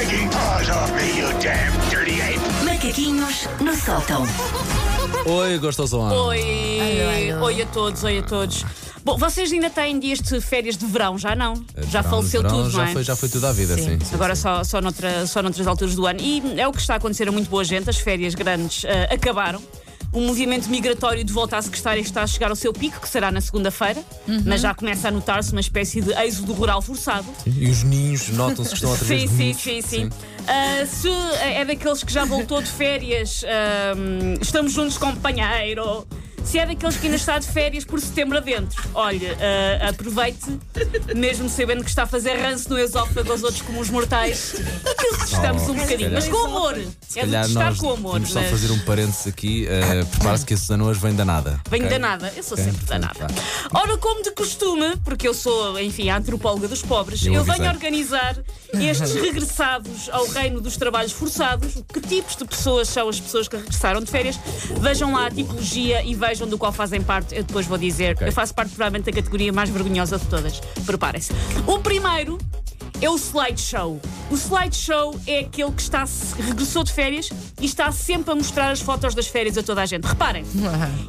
taking paws off me, you damn dirty ape! Macaquinhos no sótão. Oi, gostosão. Oi, Alô, alô. oi a todos, oi a todos. Bom, vocês ainda têm dias de férias de verão, já não? já Verão, faleceu verão, tudo, já não é? Foi, já foi tudo à vida, sim. Sim. sim, Agora sim. só, só, noutra, só noutras alturas do ano. E é o que está a acontecer a muito boa gente. As férias grandes ah, acabaram. O movimento migratório de volta à secretária está a chegar ao seu pico, que será na segunda-feira, Uhum. mas já começa a notar-se uma espécie de êxodo rural forçado. E os ninhos notam-se que estão outra vez Sim, sim, bonitos. sim, sim. Ah, se é daqueles que já voltou de férias, ahm, estamos juntos, companheiro. Se é daqueles que ainda está de férias por setembro adentro, olha, ah, aproveite, mesmo sabendo que está a fazer ranço no esófago aos outros como os mortais, que testamos Oh, um bocadinho. Mas com amor. É de testar com amor. vamos só mas- fazer um parênteses aqui. eh, Prepara-se que a Susana hoje vem danada. Venho ok? danada, eu sou Ok, sempre danada. Ora, como de costume, porque eu sou, enfim, a antropóloga dos pobres, Eu eu, venho organizar estes regressados ao reino dos trabalhos forçados. Que tipos de pessoas são as pessoas que regressaram de férias? Vejam lá a tipologia e vejam do qual fazem parte. Eu depois vou dizer. Ok. Eu faço parte, provavelmente, da categoria mais vergonhosa de todas. Preparem-se. O primeiro. É o slideshow. O slideshow é aquele que está, regressou de férias e está sempre a mostrar as fotos das férias a toda a gente. Reparem,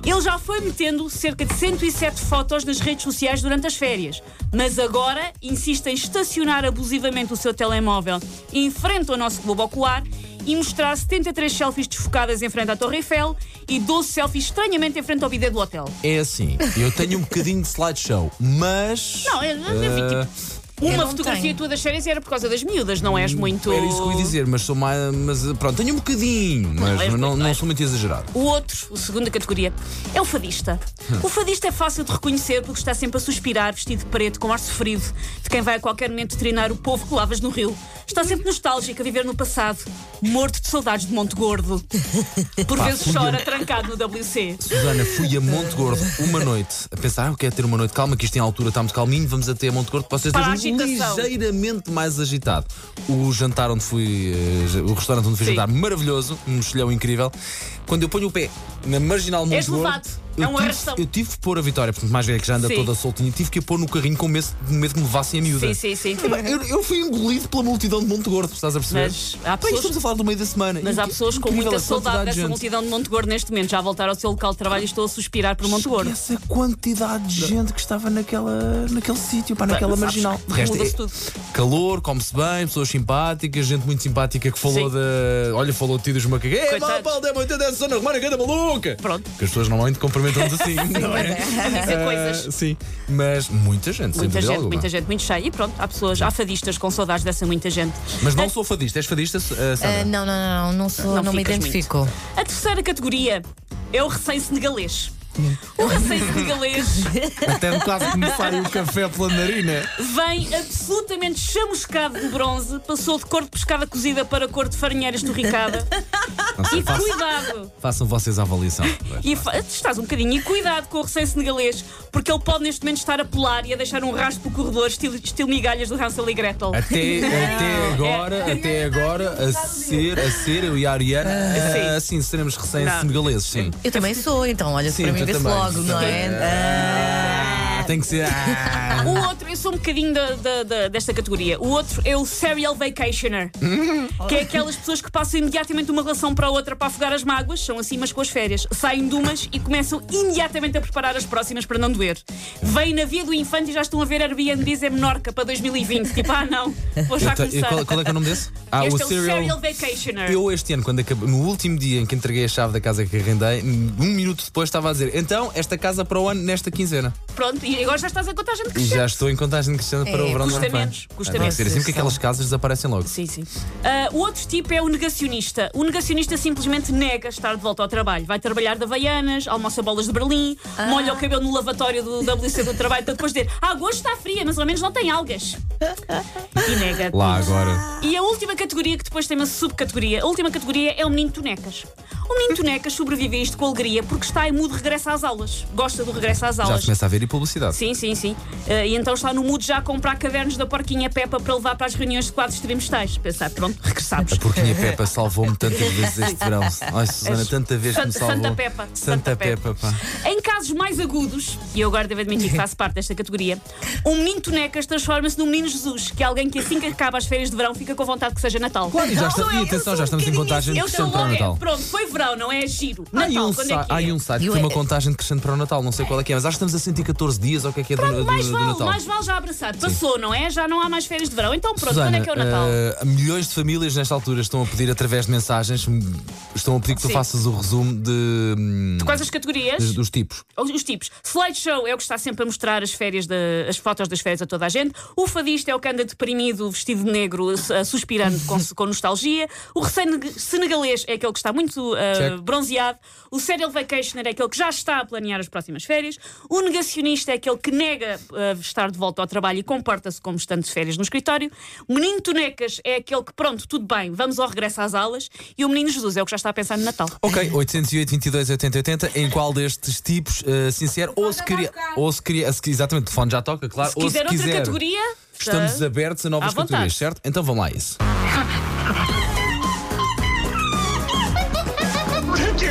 ele já foi metendo cerca de 107 fotos nas redes sociais durante as férias, mas agora insiste em estacionar abusivamente o seu telemóvel em frente ao nosso globo ocular e mostrar 73 selfies desfocadas em frente à Torre Eiffel e 12 selfies estranhamente em frente ao bidê do hotel. É assim, eu tenho um bocadinho de slideshow, mas. Não, eu- eu vi, eh, tipo, uma não fotografia tenho. tua das férias era por causa das miúdas, não és muito. Era isso que eu ia dizer, mas sou mais. Mas pronto, tenho um bocadinho, mas não, não, não és sou muito exagerado. O outro, a segunda categoria, é o fadista. O fadista é fácil de reconhecer porque está sempre a suspirar, vestido de preto, com ar sofrido, de quem vai a qualquer momento treinar o povo que lavas no rio. Está sempre nostálgico a viver no passado, morto de saudades de Monte Gordo. Por Pá, vezes chora eu. trancado no WC. Susana, fui a Monte Gordo uma noite a pensar, ah, eu quero ter uma noite calma, que isto em altura está muito calminho, vamos até a Monte Gordo para vocês estejam agitação. ligeiramente mais agitado. O jantar onde fui, eh, o restaurante onde fui Sim. jantar, maravilhoso, um mexilhão incrível. Quando eu ponho o pé na marginal Monte És Gordo, levado. Eu, É um tive, eu tive que pôr a Vitória, portanto, mais velha que já anda Sim. toda soltinha, tive que a pôr no carrinho com medo, medo que me levassem a miúda. Sim, sim, sim. Eu, eu fui engolido pela multidão de Monte Gordo, estás a perceber? Mas há Bem, pessoas- estamos a falar do meio da semana. Mas há pessoas com muita saudade de dessa gente. multidão de Monte Gordo neste momento. Já voltaram ao seu local de trabalho e estou a suspirar por Monte Gordo. Essa quantidade de gente que estava naquela, naquele sítio, pá, naquela marginal. De resto, é tudo. calor, come-se bem, pessoas simpáticas, gente muito simpática que falou Sim. de. Olha, falou de ti dos macacos. Ei, mal, Paulo, dê-me 80 zona romana, ganda maluca! Pronto. Que as pessoas normalmente assim, não é? Dizer Ah, coisas. sim, mas muita gente, sem Muita dúvida gente, alguma. muita gente, muito cheia. E pronto, há pessoas, há fadistas com saudades dessa muita gente. Mas não sou fadista, és fadista, ah, Sandra? Ah, não, não, não, não, não sou, Não não, me ficas identifico. A terceira categoria é o recém-senegalês. O recém-senegalês Até quase que me sai o café pela narina. vem absolutamente chamuscado de bronze, passou de cor de pescada cozida para cor de farinheira esturricada. E Façam, cuidado! façam vocês a avaliação. E fa- estás um bocadinho. E cuidado com o recém-senegalês, porque ele pode neste momento estar a pular e a deixar um rastro pelo corredor, estilo, estilo migalhas do Hansel e Gretel. Até, até agora, até agora, a ser, a ser, eu e a Ariana, ah, sim, seremos recém-senegaleses, sim. Eu também sou, então, olha, Sim, para mim também, logo, não também. é? Ah, tem que ser. ah. O outro, eu sou um bocadinho da- da- da- desta categoria. O outro é o serial vacationer, que é aquelas pessoas que passam imediatamente de uma relação para a outra para afogar as mágoas, são assim, mas com as férias. Saem de umas e começam imediatamente a preparar as próximas para não doer. Vêm na via do infante e já estão a ver Airbnbs em Menorca para 2020. Tipo, ah não, vou já começar. qual, qual é que é o nome desse? Ah, este o é o Serial. serial vacationer. Eu este ano, quando acabei, no último dia em que entreguei a chave da casa que arrendei, um minuto depois estava a dizer então, esta casa para o ano nesta quinzena. Pronto, e agora já estás a contagem de E crescer. já estou em contagem crescendo para É, o verão do custa ano que vem. menos, custa Ah, tem menos. que ser assim porque aquelas casas desaparecem logo. Sim, sim. Ah, o outro tipo é o negacionista. O negacionista simplesmente nega estar de volta ao trabalho. Vai trabalhar de Havaianas, almoça bolas de Berlim, molha o cabelo no lavatório do WC do trabalho para depois dizer ah, hoje está fria, mas ao menos não tem algas. E nega. Lá agora. E a última categoria, que depois tem uma subcategoria, a última categoria é o menino tonecas. O menino Tonecas sobrevive a isto com alegria porque está em mood regresso às aulas. Gosta do regresso às Já aulas. se começa a ver e publicidade. Sim, sim, sim. Eh, e então está no mood já a comprar cadernos da porquinha Peppa para levar para as reuniões de quadros trimestrais. Pensar, pronto, regressamos. A porquinha Peppa salvou-me tantas vezes este verão. Ai, Susana, tanta vez que me Santa- salvou. Santa Peppa. Santa Santa Peppa, pá. Em casos mais agudos, e eu agora devo admitir que faço parte desta categoria, um menino Tonecas transforma-se num menino Jesus, que é alguém que assim que acaba as férias de verão fica com vontade que seja Natal. Claro, e já está, Não, e atenção, já estamos em contagem logo- Natal. Pronto, foi verão, não é giro. Há aí Natal, um, quando sa- é que há é? aí um site que Eu tem uma é- contagem crescente para o Natal, não sei qual é que é, mas acho que estamos a sentir 14 dias ou o que é que é do, do- Mais do vale, Natal. mais vale já abraçado. Passou, não é? Já não há mais férias de verão. Então pronto, Susana, quando é que é o Natal? eh, milhões de famílias nesta altura estão a pedir através de mensagens, hum, estão a pedir que tu Sim. faças o resumo de, hum, Quais as categorias? de- dos tipos. Os, os tipos. Slideshow é o que está sempre a mostrar as férias, de- as fotos das férias a toda a gente. O fadista é o que anda deprimido, vestido de negro, a- suspirando com, com nostalgia. O recém-senegalês é aquele que está muito ah, Check. bronzeado. O serial vacationer é aquele que já está a planear as próximas férias. O negacionista é aquele que nega ah, estar de volta ao trabalho e comporta-se como estando de férias no escritório. O menino Tonecas é aquele que, pronto, tudo bem, vamos ao regresso às aulas. E o menino Jesus é o que já está a pensar no Natal. Ok, 808 22 80 80, em qual destes tipos, eh, sincero, ou se queria, ou se queria, se- exatamente, o telefone já toca, claro, Se ou quiser se outra quiser, categoria, estamos abertos a novas categorias, certo? Então vamos lá a isso.